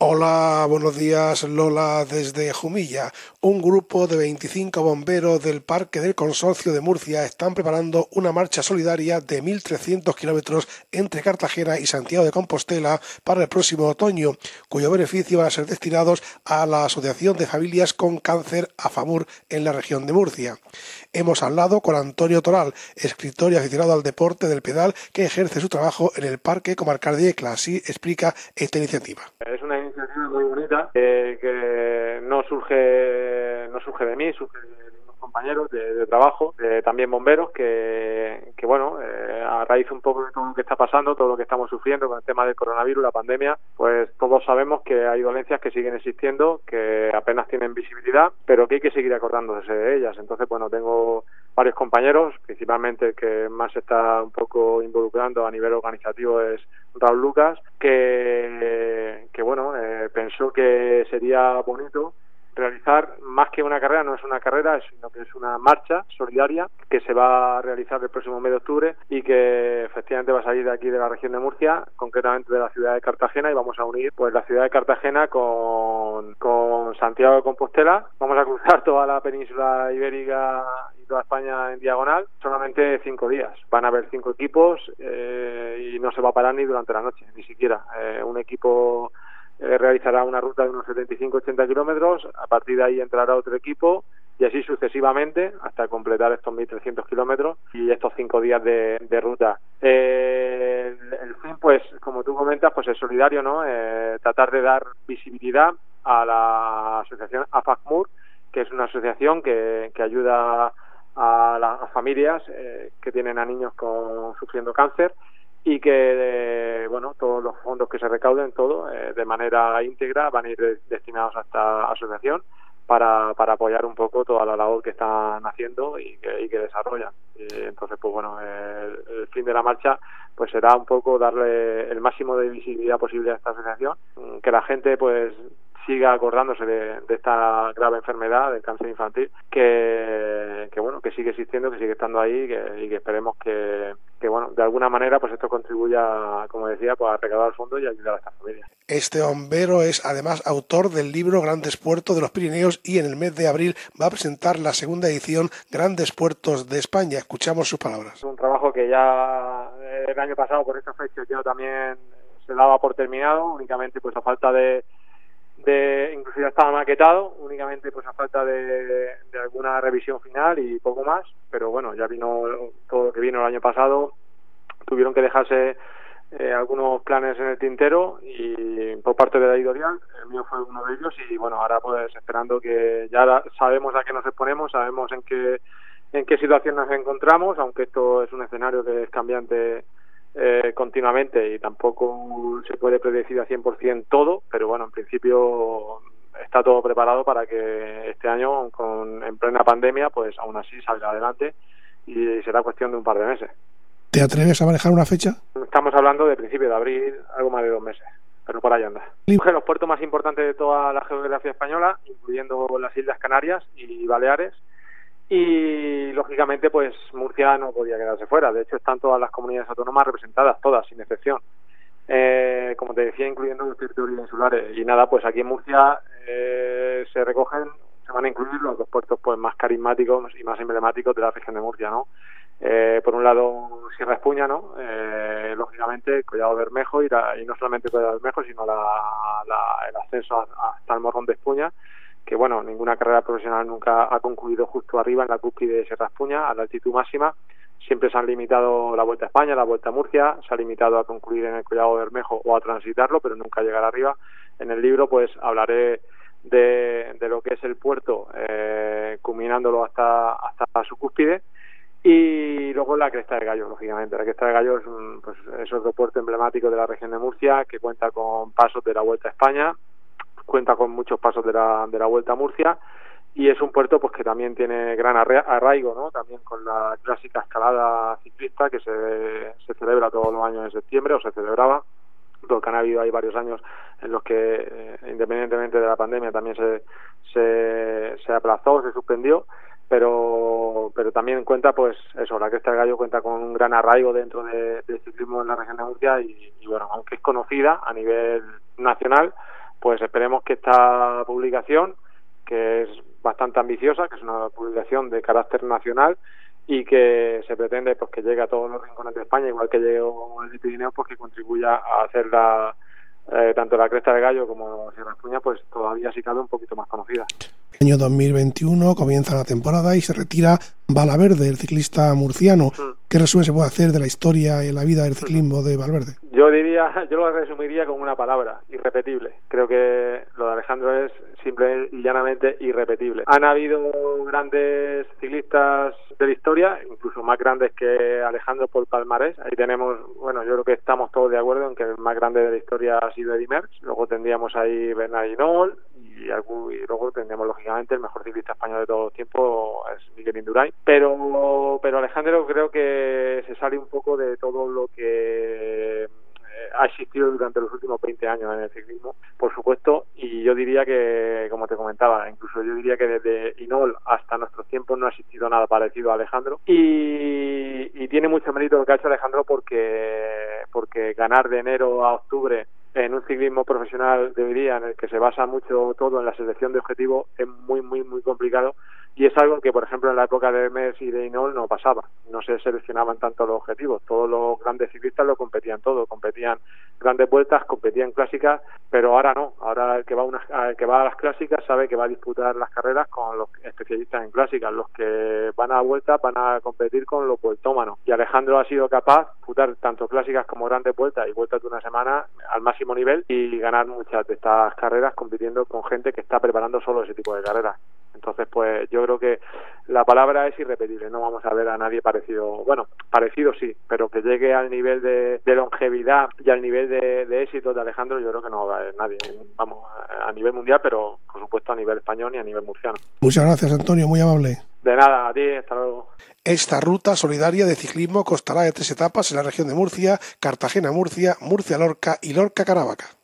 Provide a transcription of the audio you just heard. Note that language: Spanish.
Hola, buenos días Lola desde Jumilla. Un grupo de 25 bomberos del Parque del Consorcio de Murcia están preparando una marcha solidaria de 1.300 kilómetros entre Cartagena y Santiago de Compostela para el próximo otoño, cuyo beneficio van a ser destinados a la Asociación de Familias con Cáncer AFAMUR en la región de Murcia. Hemos hablado con Antonio Toral, escritor y aficionado al deporte del pedal que ejerce su trabajo en el Parque Comarcal de Ecla. Así explica esta iniciativa. Muy bonita eh, que no surge no surge de mí, surge de unos compañeros de, trabajo, también bomberos, que, que bueno, eh, a raíz un poco de todo lo que está pasando, todo lo que estamos sufriendo con el tema del coronavirus, la pandemia, pues todos sabemos que hay dolencias que siguen existiendo, que apenas tienen visibilidad, pero que hay que seguir acordándose de ellas. Entonces, bueno, tengo varios compañeros, principalmente el que más está un poco involucrando a nivel organizativo es Raúl Lucas, que, bueno, eh, pensó que sería bonito realizar más que una carrera, no es una carrera, sino que es una marcha solidaria que se va a realizar el próximo mes de octubre y que efectivamente va a salir de aquí de la región de Murcia, concretamente de la ciudad de Cartagena y vamos a unir pues la ciudad de Cartagena con, con Santiago de Compostela. Vamos a cruzar toda la península ibérica toda España en diagonal, solamente cinco días. Van a haber cinco equipos eh, y no se va a parar ni durante la noche, ni siquiera. Eh, un equipo eh, realizará una ruta de unos 75-80 kilómetros, a partir de ahí entrará otro equipo y así sucesivamente hasta completar estos 1.300 kilómetros y estos cinco días de, ruta. Eh, el, fin, pues, como tú comentas, pues es solidario, ¿no? Eh, tratar de dar visibilidad a la asociación AFACMUR, que es una asociación que, que ayuda a las familias que tienen a niños con, sufriendo cáncer y que bueno todos los fondos que se recauden todo eh, de manera íntegra van a ir destinados a esta asociación para, para apoyar un poco toda la labor que están haciendo y que, y que desarrollan. Entonces pues bueno el, fin de la marcha pues será un poco darle el máximo de visibilidad posible a esta asociación que la gente pues siga acordándose de, esta grave enfermedad del cáncer infantil que, que bueno que sigue existiendo que sigue estando ahí y que esperemos que, que bueno, de alguna manera pues esto contribuya, como decía, pues, a recaudar fondos y ayudar a estas familias. Este bombero es además autor del libro Grandes Puertos de los Pirineos y en el mes de abril va a presentar la segunda edición Grandes Puertos de España. Escuchamos sus palabras. Es un trabajo que ya eh, el año pasado por esta fecha yo también se daba por terminado, únicamente pues a falta de de incluso ya estaba maquetado únicamente pues a falta de, alguna revisión final y poco más pero bueno ya vino todo lo que vino el año pasado tuvieron que dejarse eh, algunos planes en el tintero y por parte de la editorial el mío fue uno de ellos y bueno ahora pues esperando que ya sabemos a qué nos exponemos sabemos en qué en qué situación nos encontramos aunque esto es un escenario que es cambiante eh, continuamente y tampoco se puede predecir al 100% todo, pero bueno, en principio está todo preparado para que este año, con, en plena pandemia, pues aún así salga adelante y será cuestión de un par de meses. ¿Te atreves a manejar una fecha? Estamos hablando de principio de abril, algo más de dos meses, pero por ahí anda. Los puertos más importantes de toda la geografía española, incluyendo las Islas Canarias y Baleares, y lógicamente pues Murcia no podía quedarse fuera. De hecho están todas las comunidades autónomas representadas todas sin excepción. Eh, como te decía incluyendo los territorios insulares y nada pues aquí en Murcia eh, se recogen se van a incluir los dos puertos pues más carismáticos y más emblemáticos de la región de Murcia no eh, por un lado Sierra Espuña no eh, lógicamente Collado Bermejo y, y no solamente Collado Bermejo sino la, el ascenso hasta el Morrón de Espuña que bueno, ninguna carrera profesional nunca ha concluido justo arriba en la cúspide de Sierra Espuña, a la altitud máxima. Siempre se han limitado la Vuelta a España, la Vuelta a Murcia, se ha limitado a concluir en el Collado Bermejo o a transitarlo, pero nunca llegar arriba. En el libro pues hablaré de, lo que es el puerto, eh, culminándolo hasta, hasta su cúspide, y luego la Cresta de Gallo, lógicamente. La Cresta de Gallo es, un, pues, es otro puerto emblemático de la región de Murcia que cuenta con pasos de la Vuelta a España, cuenta con muchos pasos de la, de la Vuelta a Murcia y es un puerto pues que también tiene gran arraigo, ¿no? También con la clásica escalada ciclista que se, se celebra todos los años en septiembre o se celebraba, porque han habido ahí varios años en los que eh, independientemente de la pandemia también se, se, se aplazó, se suspendió pero pero también cuenta pues eso la Cresta del Gallo cuenta con un gran arraigo dentro de, del ciclismo en la región de Murcia y, bueno aunque es conocida a nivel nacional pues esperemos que esta publicación, que es bastante ambiciosa, que es una publicación de carácter nacional y que se pretende pues que llegue a todos los rincones de España, igual que llegó el de Pirineos, pues que contribuya a hacer la, eh, tanto la cresta de gallo como Sierra Espuña, pues todavía sí cabe un poquito más conocida. Año 2021 comienza la temporada y se retira Valaverde, el ciclista murciano. Mm. ¿Qué resumen se puede hacer de la historia y la vida del ciclismo de Valverde? Yo diría, yo lo resumiría con una palabra, irrepetible. Creo que lo de Alejandro es simple y llanamente irrepetible. Han habido grandes ciclistas de la historia, incluso más grandes que Alejandro por palmarés. Ahí tenemos, bueno, yo creo que estamos todos de acuerdo en que el más grande de la historia ha sido Eddy Merckx. Luego tendríamos ahí Bernard Hinault, y, luego tendríamos lógicamente el mejor ciclista español de todos los tiempos es Miguel Indurain pero pero Alejandro creo que se sale un poco de todo lo que ha existido durante los últimos 20 años en el ciclismo, por supuesto, y yo diría que, como te comentaba, incluso yo diría que desde Inol hasta nuestros tiempos no ha existido nada parecido a Alejandro, y, y tiene mucho mérito lo que ha hecho Alejandro porque, porque ganar de enero a octubre en un ciclismo profesional de hoy día en el que se basa mucho todo en la selección de objetivos es muy muy muy complicado. Y es algo que por ejemplo en la época de Mes y de Inol no pasaba. No se seleccionaban tanto los objetivos. Todos los grandes ciclistas lo competían todo. Competían grandes vueltas competían clásicas pero ahora no. Ahora el que va a que va a las clásicas sabe que va a disputar las carreras con los especialistas en clásicas. Los que van a vueltas van a competir con los vueltómanos. Y Alejandro ha sido capaz de disputar tanto clásicas como grandes vueltas y vueltas de una semana al máximo nivel y ganar muchas de estas carreras compitiendo con gente que está preparando solo ese tipo de carreras. Entonces, pues yo creo que la palabra es irrepetible. No vamos a ver a nadie parecido, bueno, parecido sí, pero que llegue al nivel de, longevidad y al nivel de, éxito de Alejandro, yo creo que no va a haber nadie. Vamos, a nivel mundial, pero por supuesto a nivel español y a nivel murciano. Muchas gracias, Antonio, muy amable. De nada, a ti, hasta luego. Esta ruta solidaria de ciclismo costará de tres etapas en la región de Murcia, Cartagena-Murcia, Murcia-Lorca y Lorca-Caravaca.